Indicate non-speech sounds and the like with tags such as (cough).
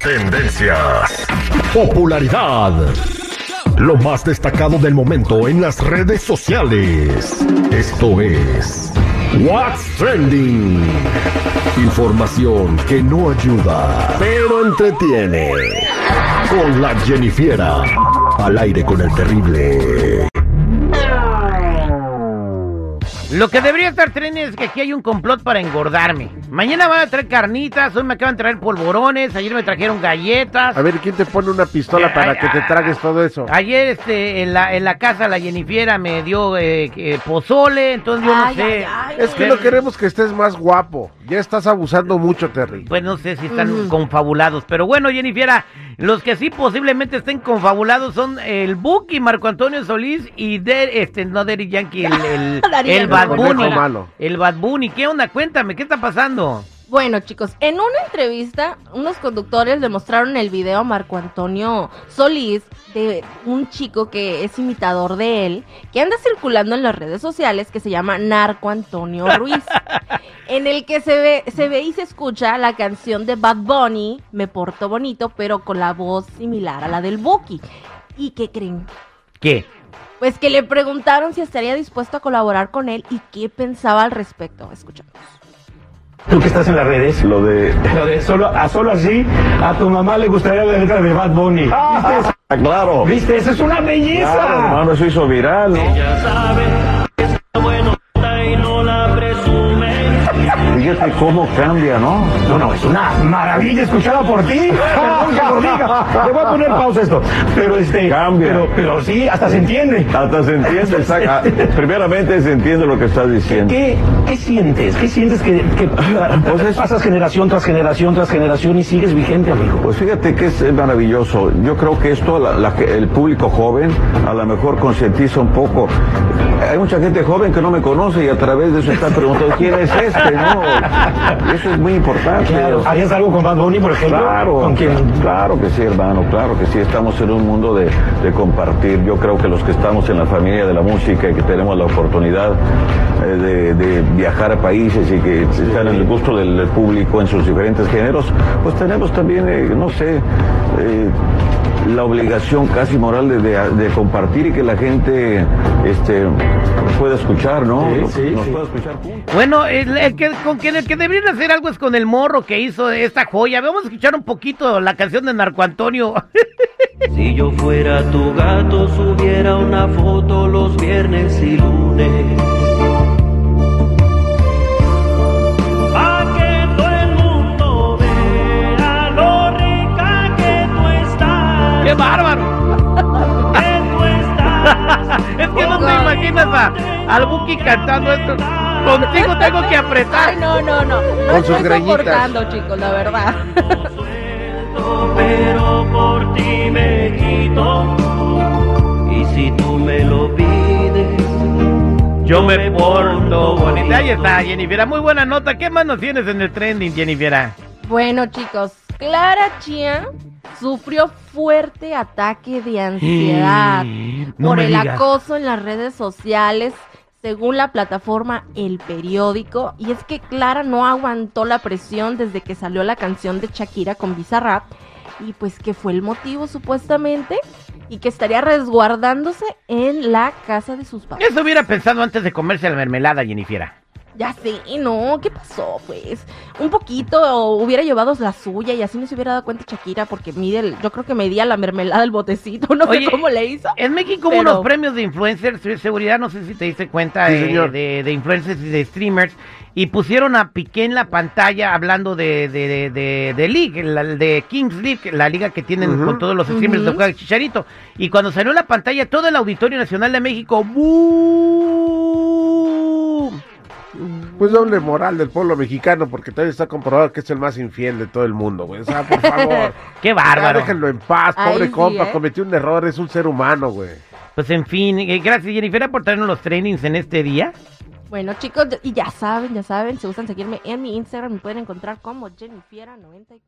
Tendencias. Popularidad. Lo más destacado del momento en las redes sociales. Esto es What's Trending. Información que no ayuda, pero entretiene. Con la Jennifiera. Al aire con el terrible. Lo que debería estar trending es que aquí hay un complot para engordarme. Mañana van a traer carnitas, hoy me acaban de traer polvorones, ayer me trajeron galletas. A ver, ¿quién te pone una pistola Eh, para ay, que te ay, tragues todo eso? Ayer este, en, la, en la casa la Jennifiera me dio eh, eh, pozole, entonces yo no Ay, sé. ay, ay. Es que no queremos que estés más guapo. Ya estás abusando mucho, Terry. Pues no sé si están confabulados. Pero bueno, Jennifiera, los que sí posiblemente estén confabulados son el Buki, Marco Antonio Solís y de, este, no Derry Yankee, el, (laughs) el, el Bad Bunny. malo. El Bad Bunny, ¿qué onda? Cuéntame, ¿qué está pasando? Bueno, chicos, en una entrevista, unos conductores le mostraron el video a Marco Antonio Solís de un chico que es imitador de él, que anda circulando en las redes sociales, que se llama Narco Antonio Ruiz, (laughs) en el que se ve, se ve y se escucha la canción de Bad Bunny, Me Porto Bonito, pero con la voz similar a la del Buki. ¿Y qué creen? ¿Qué? Pues que le preguntaron si estaría dispuesto a colaborar con él y qué pensaba al respecto. Escuchamos. Tú que estás en las redes. Lo de. Lo de solo, a solo así, a tu mamá le gustaría la letra de Bad Bunny. ¿Viste? Ah, claro. ¿Viste? Eso es una belleza. Claro, hermano, eso hizo viral, ¿no? Fíjate cómo cambia, ¿no? No, no, es una maravilla escuchada por ti. (laughs) Perdón que lo diga. Le voy a poner pausa esto. Pero este. Cambia. Pero, pero sí, hasta se entiende. Hasta se entiende, exacto. (laughs) Primeramente se entiende lo que estás diciendo. ¿Qué, qué sientes? ¿Qué sientes que, que Pues es- pasas generación tras generación tras generación y sigues vigente, amigo? Pues fíjate que es maravilloso. Yo creo que esto la- la- el público joven a lo mejor concientiza un poco. Hay mucha gente joven que no me conoce y a través de eso está preguntando quién es este, ¿no? Eso es muy importante. Claro. ¿Harías algo con Bad Bunny, por ejemplo? Claro, ¿Con quién? claro que sí, hermano, claro que sí. Estamos en un mundo de, de compartir. Yo creo que los que estamos en la familia de la música y que tenemos la oportunidad eh, de, de viajar a países y que están en el gusto del, del público en sus diferentes géneros, pues tenemos también, eh, no sé, eh, la obligación casi moral de, de- de compartir y que la gente este, pueda escuchar, ¿no? Sí, Nos- sí, nos sí. pueda escuchar juntos. Bueno, el, el que, con quien el que deberían hacer algo es con el morro que hizo esta joya. Vamos a escuchar un poquito la canción de Narco Antonio. (laughs) Si yo fuera tu gato, subiera una foto los viernes y lunes. A, al Buki cantando esto. Contigo tengo que apretar. Ay, no, no, no. No Con sus estoy greñitas. soportando, chicos, la verdad. Pero por ti me quito. Y si tú me lo pides, Yo me porto bonita. Ahí está, Jennifer. Muy buena nota. ¿Qué más nos tienes en el trending, Jennifer? Bueno, chicos, Clara Chía sufrió fuerte ataque de ansiedad No por el digas. acoso en las redes sociales, según la plataforma El Periódico. Y es que Clara no aguantó la presión desde que salió la canción de Shakira con Bizarrap. Y pues que fue el motivo supuestamente. Y que estaría resguardándose en la casa de sus papás. Eso hubiera pensado antes de comerse la mermelada, Jennifer. Ya sé, no, ¿qué pasó? Pues un poquito o hubiera llevado la suya y así no se hubiera dado cuenta Shakira porque mide, el- yo creo que medía la mermelada del botecito, (laughs) no Oye, sé cómo le hizo. En México hubo Pero- unos premios de influencers de seguridad, no sé si te diste cuenta, Sí, eh, señor. de, de influencers y de streamers, y pusieron a Piqué en la pantalla hablando de, de, de, de, de League, la- de Kings League, la liga que tienen con todos los streamers de Ujú. juega Chicharito. Y cuando salió la pantalla, todo el Auditorio Nacional de México, ¡bu! Pues doble moral del pueblo mexicano, porque todavía está comprobado que es el más infiel de todo el mundo, güey. O sea, por (laughs) favor. ¡Qué ya bárbaro! déjenlo en paz, pobre compa, ¿eh? cometió un error, es un ser humano, güey. Pues en fin, eh, gracias Jennifer por traernos los trainings en este día. Bueno, chicos, y ya saben, ya saben, si gustan seguirme en mi Instagram, me pueden encontrar como Jennifiera94.